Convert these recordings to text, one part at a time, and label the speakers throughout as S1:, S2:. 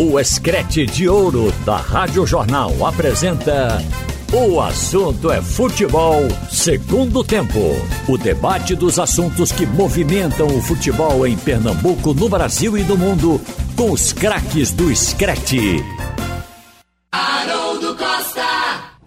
S1: O Escrete de Ouro da Rádio Jornal apresenta. O assunto é futebol, segundo tempo. O debate dos assuntos que movimentam o futebol em Pernambuco, no Brasil e no mundo, com os craques do Escrete.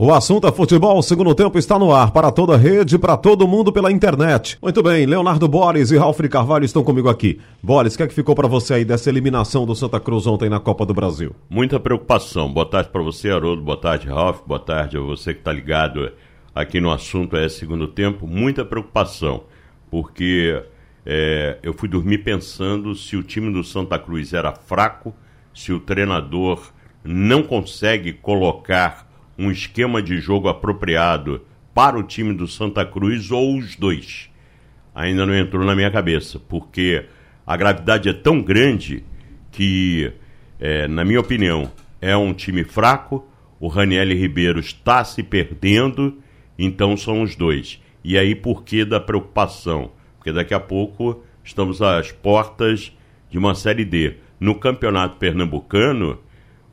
S2: O assunto é futebol, segundo tempo está no ar para toda a rede, para todo mundo pela internet. Muito bem, Leonardo Boris e Ralf de Carvalho estão comigo aqui. Boris, o que é que ficou para você aí dessa eliminação do Santa Cruz ontem na Copa do Brasil?
S3: Muita preocupação. Boa tarde para você, Haroldo. Boa tarde, Ralf. Boa tarde a você que está ligado aqui no assunto é segundo tempo. Muita preocupação, porque é, eu fui dormir pensando se o time do Santa Cruz era fraco, se o treinador não consegue colocar um esquema de jogo apropriado para o time do Santa Cruz ou os dois. Ainda não entrou na minha cabeça, porque a gravidade é tão grande que, é, na minha opinião, é um time fraco. O Raniel Ribeiro está se perdendo, então são os dois. E aí, por que da preocupação? Porque daqui a pouco estamos às portas de uma Série D. No Campeonato Pernambucano,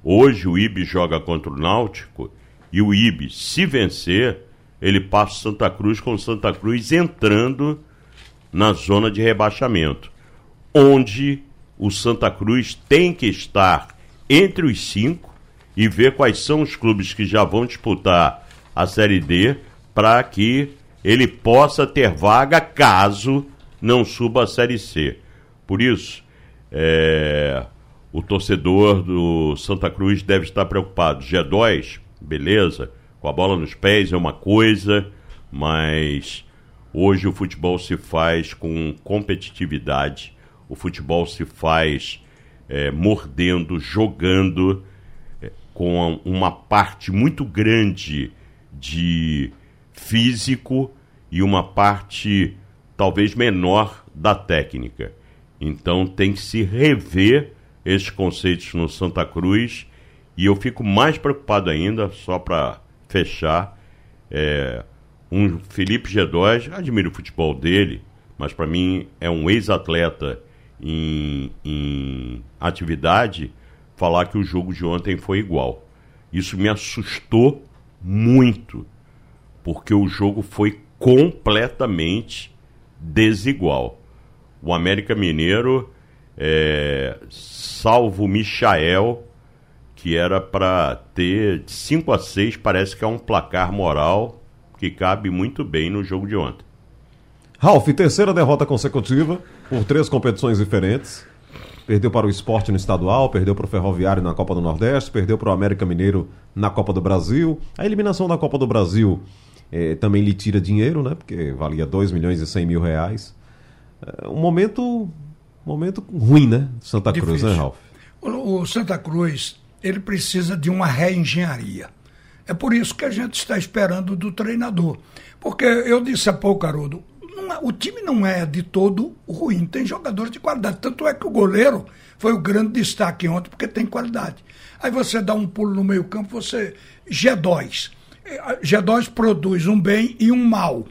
S3: hoje o IB joga contra o Náutico e o IB, se vencer, ele passa Santa Cruz com Santa Cruz entrando na zona de rebaixamento, onde o Santa Cruz tem que estar entre os cinco e ver quais são os clubes que já vão disputar a Série D para que ele possa ter vaga caso não suba a Série C. Por isso, é, o torcedor do Santa Cruz deve estar preocupado. G2 beleza, com a bola nos pés é uma coisa, mas hoje o futebol se faz com competitividade, o futebol se faz é, mordendo, jogando, é, com uma parte muito grande de físico e uma parte talvez menor da técnica. Então tem que se rever esses conceitos no Santa Cruz e eu fico mais preocupado ainda, só para fechar, é, um Felipe G2, admiro o futebol dele, mas para mim é um ex-atleta em, em atividade, falar que o jogo de ontem foi igual. Isso me assustou muito, porque o jogo foi completamente desigual. O América Mineiro, é, salvo Michael, que era para ter 5 a 6, parece que é um placar moral que cabe muito bem no jogo de ontem.
S2: Ralf, terceira derrota consecutiva por três competições diferentes. Perdeu para o esporte no estadual, perdeu para o Ferroviário na Copa do Nordeste, perdeu para o América Mineiro na Copa do Brasil. A eliminação da Copa do Brasil eh, também lhe tira dinheiro, né? Porque valia 2 milhões e 100 mil reais. É um momento, momento ruim, né? Santa Cruz,
S4: Difícil.
S2: né, Ralf?
S4: O, o Santa Cruz ele precisa de uma reengenharia. É por isso que a gente está esperando do treinador. Porque eu disse há pouco, Haroldo, é- o time não é de todo ruim, tem jogadores de qualidade. Tanto é que o goleiro foi o grande destaque ontem, porque tem qualidade. Aí você dá um pulo no meio-campo, você. G2. Eh, G2 produz um bem e um mal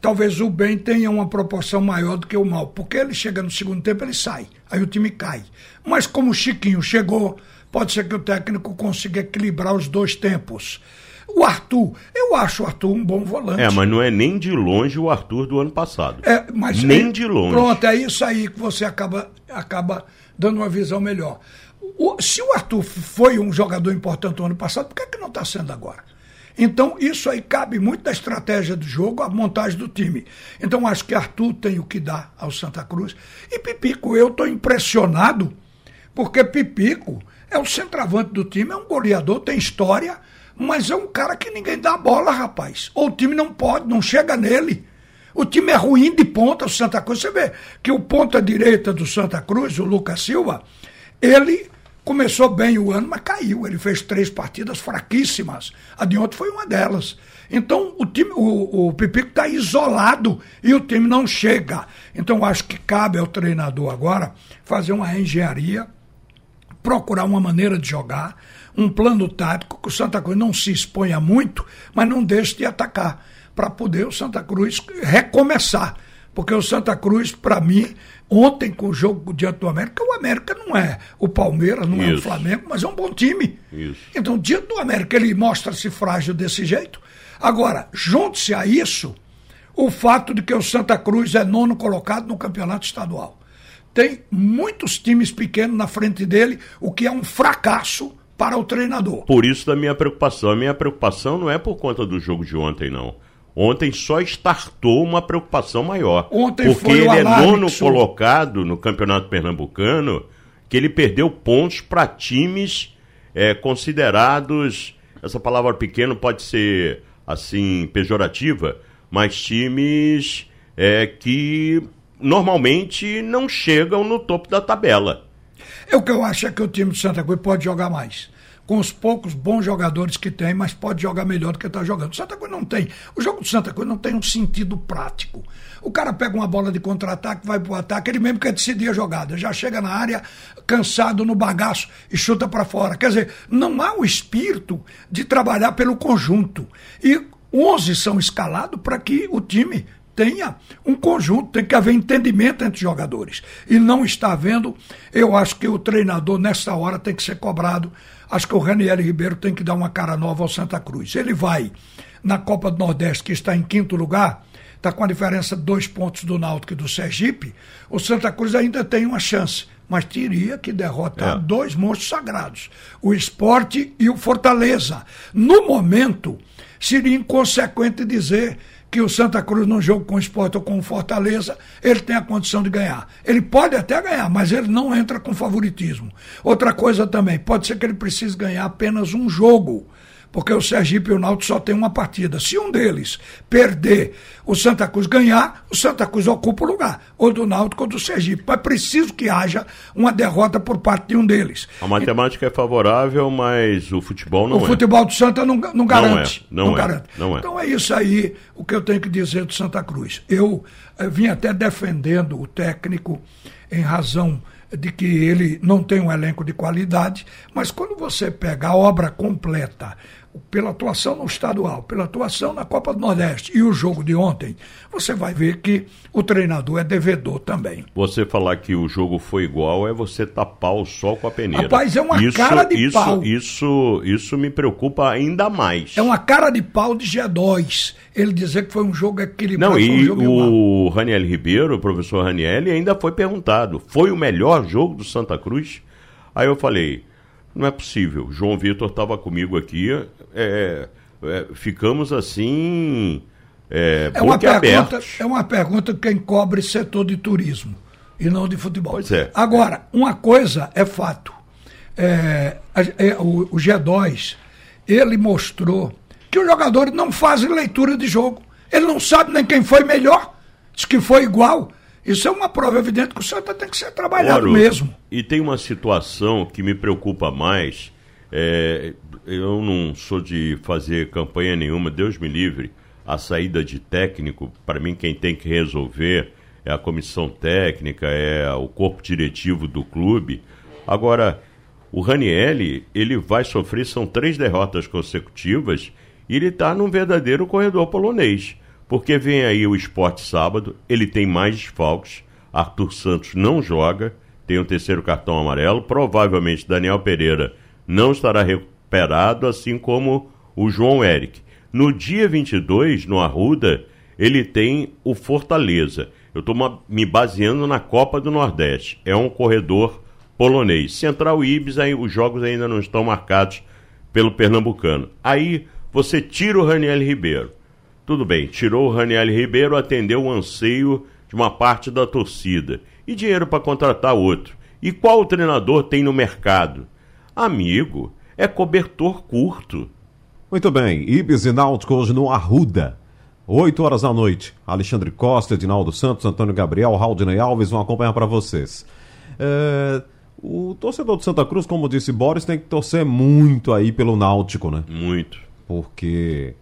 S4: talvez o bem tenha uma proporção maior do que o mal, porque ele chega no segundo tempo, ele sai, aí o time cai. Mas como o Chiquinho chegou, pode ser que o técnico consiga equilibrar os dois tempos. O Arthur, eu acho o Arthur um bom volante.
S3: É, mas não é nem de longe o Arthur do ano passado.
S4: É, mas
S3: nem
S4: aí-
S3: de longe.
S4: Pronto, é isso aí que você acaba, acaba dando uma visão melhor. O- se o Arthur foi um jogador importante no ano passado, por que, é que não está sendo agora? Então, isso aí cabe muito da estratégia do jogo, a montagem do time. Então, acho que Arthur tem o que dar ao Santa Cruz. E Pipico, eu estou impressionado, porque Pipico é o centroavante do time, é um goleador, tem história, mas é um cara que ninguém dá bola, rapaz. Ou o time não pode, não chega nele. O time é ruim de ponta, o Santa Cruz. Você vê que o ponta direita do Santa Cruz, o Lucas Silva, ele começou bem o ano, mas caiu. Ele fez três partidas fraquíssimas. A de ontem foi uma delas. Então o time, o, o Pipico está isolado e o time não chega. Então acho que cabe ao treinador agora fazer uma engenharia, procurar uma maneira de jogar, um plano tático que o Santa Cruz não se exponha muito, mas não deixe de atacar, para poder o Santa Cruz recomeçar. Porque o Santa Cruz, para mim, ontem com o jogo diante do América, o América não é o Palmeiras, não Isso. é o Flamengo, mas é um bom time. Isso. Então, diante do América, ele mostra-se frágil desse jeito. Agora, junte-se a isso o fato de que o Santa Cruz é nono colocado no campeonato estadual. Tem muitos times pequenos na frente dele, o que é um fracasso para o treinador.
S3: Por isso da minha preocupação. A minha preocupação não é por conta do jogo de ontem, não. Ontem só startou uma preocupação maior. Ontem porque ele é nono colocado no Campeonato Pernambucano, que ele perdeu pontos para times é, considerados. Essa palavra pequeno pode ser assim pejorativa, mas times é, que normalmente não chegam no topo da tabela.
S4: É o que eu acho é que o time de Santa Cruz pode jogar mais. Com os poucos bons jogadores que tem, mas pode jogar melhor do que está jogando. O Santa Cruz não tem. O jogo do Santa Cruz não tem um sentido prático. O cara pega uma bola de contra-ataque, vai pro ataque, ele mesmo quer decidir a jogada. Já chega na área cansado no bagaço e chuta para fora. Quer dizer, não há o espírito de trabalhar pelo conjunto. E 11 são escalados para que o time tenha um conjunto, tem que haver entendimento entre os jogadores. E não está havendo, eu acho que o treinador, nessa hora, tem que ser cobrado. Acho que o Raniel Ribeiro tem que dar uma cara nova ao Santa Cruz. Ele vai na Copa do Nordeste, que está em quinto lugar, está com a diferença de dois pontos do Náutico e do Sergipe, o Santa Cruz ainda tem uma chance mas teria que derrotar é. dois monstros sagrados, o esporte e o Fortaleza. No momento, seria inconsequente dizer que o Santa Cruz num jogo com o Sport ou com o Fortaleza, ele tem a condição de ganhar. Ele pode até ganhar, mas ele não entra com favoritismo. Outra coisa também, pode ser que ele precise ganhar apenas um jogo porque o Sergipe e o Náutico só tem uma partida. Se um deles perder, o Santa Cruz ganhar, o Santa Cruz ocupa o lugar, ou do Náutico ou do Sergipe. Mas preciso que haja uma derrota por parte de um deles.
S3: A matemática e... é favorável, mas o futebol não
S4: o
S3: é.
S4: O futebol do Santa não, não garante.
S3: Não, é, não, não
S4: é, garante.
S3: Não é.
S4: Então é isso aí o que eu tenho que dizer do Santa Cruz. Eu, eu eh, vim até defendendo o técnico em razão de que ele não tem um elenco de qualidade, mas quando você pega a obra completa pela atuação no estadual, pela atuação na Copa do Nordeste e o jogo de ontem, você vai ver que o treinador é devedor também.
S3: Você falar que o jogo foi igual é você tapar o sol com a peneira.
S4: Rapaz, é uma
S3: isso,
S4: cara de
S3: isso,
S4: pau.
S3: Isso, isso me preocupa ainda mais.
S4: É uma cara de pau de G2. Ele dizer que foi um jogo equilibrado.
S3: Não,
S4: e
S3: um o Raniel Ribeiro, o professor Raniel, ainda foi perguntado: foi o melhor jogo do Santa Cruz? Aí eu falei não é possível. João Vitor estava comigo aqui, é, é, ficamos assim. É,
S4: é uma, pergunta, é uma pergunta quem cobre setor de turismo e não de futebol.
S3: Pois é.
S4: Agora, uma coisa é fato. É, é, o, o G2, ele mostrou que os jogadores não fazem leitura de jogo. Ele não sabe nem quem foi melhor, diz que foi igual. Isso é uma prova evidente que o Santa tem que ser trabalhado Oro, mesmo.
S3: E tem uma situação que me preocupa mais. É, eu não sou de fazer campanha nenhuma, Deus me livre. A saída de técnico, para mim, quem tem que resolver é a comissão técnica, é o corpo diretivo do clube. Agora, o Ranielli, ele vai sofrer, são três derrotas consecutivas, e ele está num verdadeiro corredor polonês. Porque vem aí o esporte sábado, ele tem mais desfalques. Arthur Santos não joga, tem o um terceiro cartão amarelo. Provavelmente Daniel Pereira não estará recuperado, assim como o João Eric. No dia 22, no Arruda, ele tem o Fortaleza. Eu estou me baseando na Copa do Nordeste. É um corredor polonês. Central Ibis, aí, os jogos ainda não estão marcados pelo pernambucano. Aí você tira o Raniel Ribeiro. Tudo bem, tirou o Raniel Ribeiro, atendeu o anseio de uma parte da torcida. E dinheiro para contratar outro. E qual o treinador tem no mercado? Amigo, é cobertor curto.
S2: Muito bem, Ibis e Náutico hoje no Arruda. 8 horas da noite. Alexandre Costa, Edinaldo Santos, Antônio Gabriel, Raudinei Alves vão acompanhar para vocês. É, o torcedor de Santa Cruz, como disse Boris, tem que torcer muito aí pelo Náutico, né?
S3: Muito.
S2: Porque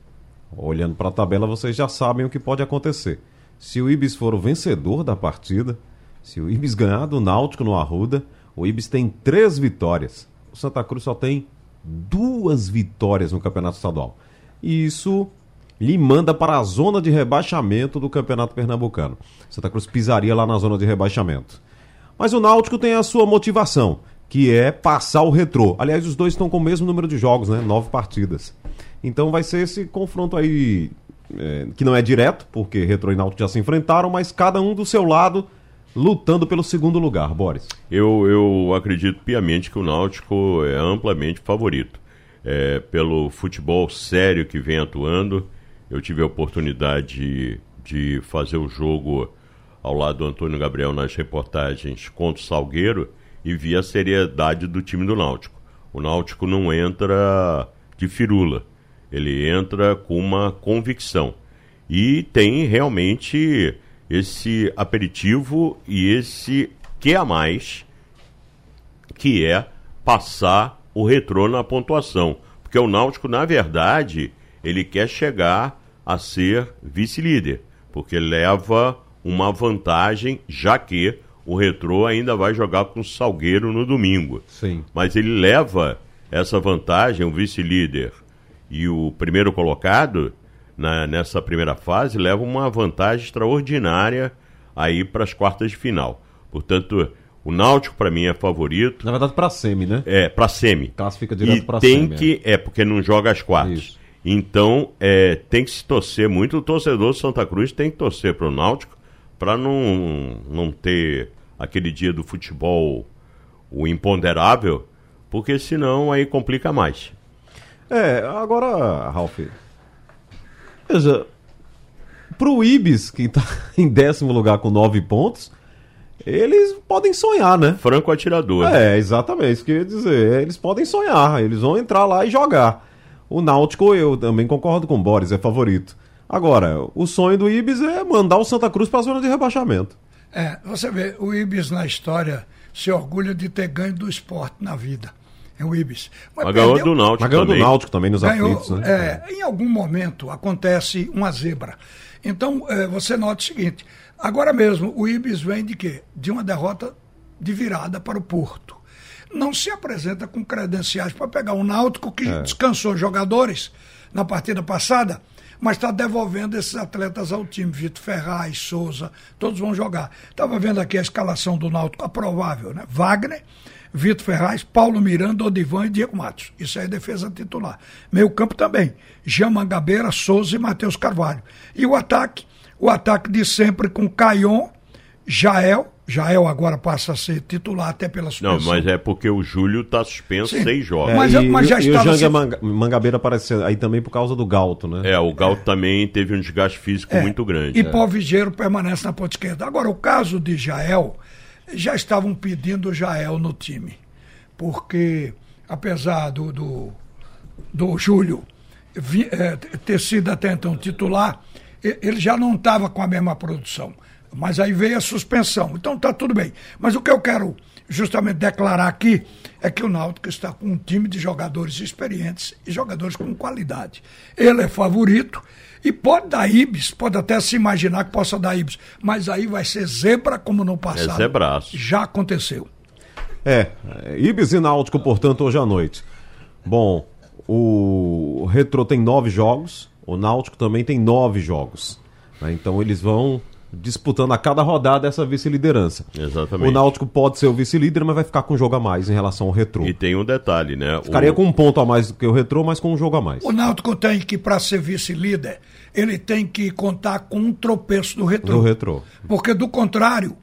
S2: Olhando para a tabela, vocês já sabem o que pode acontecer. Se o Ibis for o vencedor da partida, se o Ibis ganhar do Náutico no Arruda, o Ibis tem três vitórias. O Santa Cruz só tem duas vitórias no Campeonato Estadual. E isso lhe manda para a zona de rebaixamento do Campeonato Pernambucano. Santa Cruz pisaria lá na zona de rebaixamento. Mas o Náutico tem a sua motivação, que é passar o retrô. Aliás, os dois estão com o mesmo número de jogos, né? Nove partidas. Então vai ser esse confronto aí, é, que não é direto, porque retrô e Náutico já se enfrentaram, mas cada um do seu lado lutando pelo segundo lugar, Boris.
S3: Eu, eu acredito piamente que o Náutico é amplamente favorito. É, pelo futebol sério que vem atuando, eu tive a oportunidade de fazer o jogo ao lado do Antônio Gabriel nas reportagens contra o Salgueiro e vi a seriedade do time do Náutico. O Náutico não entra de firula, ele entra com uma convicção. E tem realmente esse aperitivo e esse que a mais, que é passar o retrô na pontuação. Porque o Náutico, na verdade, ele quer chegar a ser vice-líder, porque leva uma vantagem, já que o retrô ainda vai jogar com o Salgueiro no domingo.
S2: Sim.
S3: Mas ele leva essa vantagem, o vice-líder e o primeiro colocado, na, nessa primeira fase leva uma vantagem extraordinária aí para as quartas de final. Portanto, o Náutico para mim é favorito.
S2: Na verdade para semi, né?
S3: É, para semi.
S2: Classifica direto para
S3: semi.
S2: Tem
S3: que é. é porque não joga as quartas. Isso. Então, é, tem que se torcer muito. O torcedor de Santa Cruz tem que torcer para o Náutico para não, não ter aquele dia do futebol o imponderável, porque senão aí complica mais.
S2: É, agora, Ralf, Veja, pro Ibis, que tá em décimo lugar com nove pontos, eles podem sonhar, né?
S3: Franco atirador.
S2: É, exatamente, isso que eu ia dizer. Eles podem sonhar, eles vão entrar lá e jogar. O Náutico, eu também concordo com o Boris, é favorito. Agora, o sonho do Ibis é mandar o Santa Cruz para a zona de rebaixamento.
S4: É, você vê, o Ibis na história se orgulha de ter ganho do esporte na vida é o Ibis.
S3: Mas, Mas ganhou do Náutico
S2: Mas ganhou
S3: também.
S2: do Náutico também nos ganhou, aflitos, né?
S4: É, em algum momento acontece uma zebra. Então, é, você nota o seguinte, agora mesmo o Ibis vem de quê? De uma derrota de virada para o Porto. Não se apresenta com credenciais para pegar o Náutico que é. descansou jogadores na partida passada, mas está devolvendo esses atletas ao time. Vitor Ferraz, Souza, todos vão jogar. Estava vendo aqui a escalação do Náutico, a provável, né? Wagner, Vitor Ferraz, Paulo Miranda, Odivan e Diego Matos. Isso aí é defesa titular. Meio campo também. Jean Mangabeira, Souza e Matheus Carvalho. E o ataque, o ataque de sempre com Caion, Jael, Jael agora passa a ser titular até pela suspensão.
S3: Não, mas é porque o Júlio está suspenso Sim. seis jogos.
S2: É, mas, e, mas já e estava... o Janga Mangabeira apareceu aí também por causa do Galto, né?
S3: É, o Galto é. também teve um desgaste físico é. muito grande.
S4: E é. Pau Vigeiro permanece na ponta esquerda. Agora, o caso de Jael já estavam pedindo Jael no time. Porque, apesar do, do, do Júlio vi, é, ter sido até então titular, ele já não estava com a mesma produção. Mas aí veio a suspensão. Então está tudo bem. Mas o que eu quero justamente declarar aqui é que o Náutico está com um time de jogadores experientes e jogadores com qualidade. Ele é favorito e pode dar Ibis, pode até se imaginar que possa dar Ibis, mas aí vai ser zebra como no passado. É
S3: zebraço.
S4: Já aconteceu.
S2: É, Ibis e Náutico, portanto, hoje à noite. Bom, o Retro tem nove jogos, o Náutico também tem nove jogos. Né? Então eles vão disputando a cada rodada essa vice-liderança.
S3: Exatamente.
S2: O Náutico pode ser o vice-líder, mas vai ficar com um jogo a mais em relação ao Retrô.
S3: E tem um detalhe, né?
S2: Ficaria
S3: o...
S2: com um ponto a mais do que o Retrô, mas com um jogo a mais.
S4: O Náutico tem que, para ser vice-líder, ele tem que contar com um tropeço do Retrô.
S2: Do Retrô.
S4: Porque, do contrário,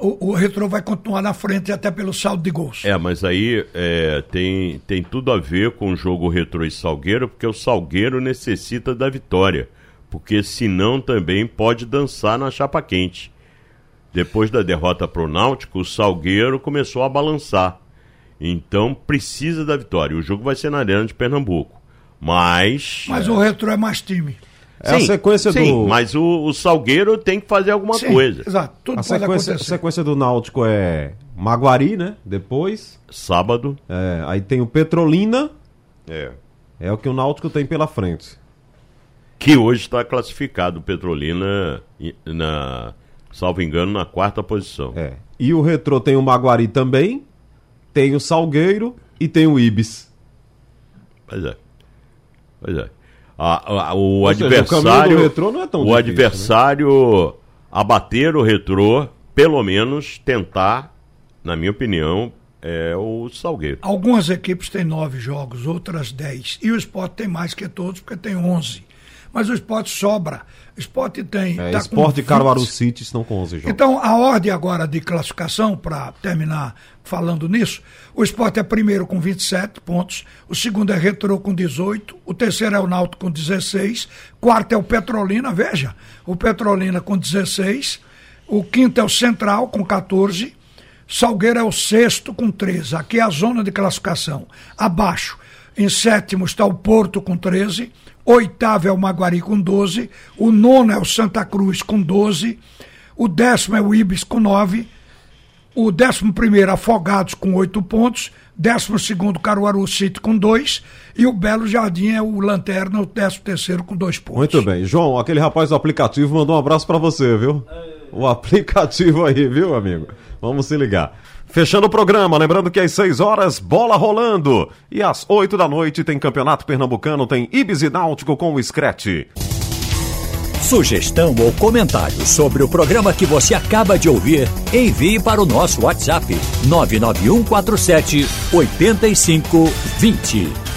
S4: o, o Retrô vai continuar na frente até pelo saldo de gols.
S3: É, mas aí é, tem, tem tudo a ver com o jogo Retrô e Salgueiro, porque o Salgueiro necessita da vitória porque senão também pode dançar na chapa quente. Depois da derrota para o Náutico, o Salgueiro começou a balançar. Então precisa da vitória. O jogo vai ser na Arena de Pernambuco. Mas.
S4: Mas é... o Retro é mais time.
S2: É sim, a sequência
S3: sim,
S2: do.
S3: Mas o, o, Salgueiro tem que fazer alguma sim, coisa.
S4: Exato, tudo
S2: a sequência, a sequência do Náutico é Maguari, né? Depois.
S3: Sábado.
S2: É, aí tem o Petrolina.
S3: É.
S2: É o que o Náutico tem pela frente
S3: que hoje está classificado Petrolina na, salvo engano, na quarta posição.
S2: É. E o Retrô tem o Maguari também, tem o Salgueiro e tem o Ibis.
S3: Pois é. Pois é. A, a, o
S2: Ou seja, o
S3: adversário.
S2: caminho do retrô não é tão
S3: o
S2: difícil, né?
S3: adversário abater o retrô, pelo menos tentar, na minha opinião, é o Salgueiro.
S4: Algumas equipes têm nove jogos, outras dez. E o esporte tem mais que todos, porque tem onze. Mas o esporte sobra. O esporte tem.
S2: É,
S4: tá
S2: Esporte e Caruaru
S4: 20.
S2: City estão com 11 jogos.
S4: Então, a ordem agora de classificação, para terminar falando nisso, o esporte é primeiro com 27 pontos, o segundo é Retrô com 18, o terceiro é o Náutico com 16, quarto é o Petrolina, veja, o Petrolina com 16, o quinto é o Central com 14, Salgueiro é o sexto com 13, aqui é a zona de classificação. Abaixo, em sétimo está o Porto com 13, oitavo é o Maguari com 12, o nono é o Santa Cruz com 12, o décimo é o Ibis com 9, o décimo primeiro Afogados com 8 pontos, décimo segundo Caruaru City com 2 e o Belo Jardim é o Lanterna, o décimo terceiro com 2 pontos.
S2: Muito bem. João, aquele rapaz do aplicativo mandou um abraço pra você, viu? O aplicativo aí, viu, amigo? Vamos se ligar. Fechando o programa, lembrando que às 6 horas, bola rolando. E às 8 da noite tem Campeonato Pernambucano, tem Ibis e Náutico com o Screte.
S1: Sugestão ou comentário sobre o programa que você acaba de ouvir, envie para o nosso WhatsApp 99147 8520.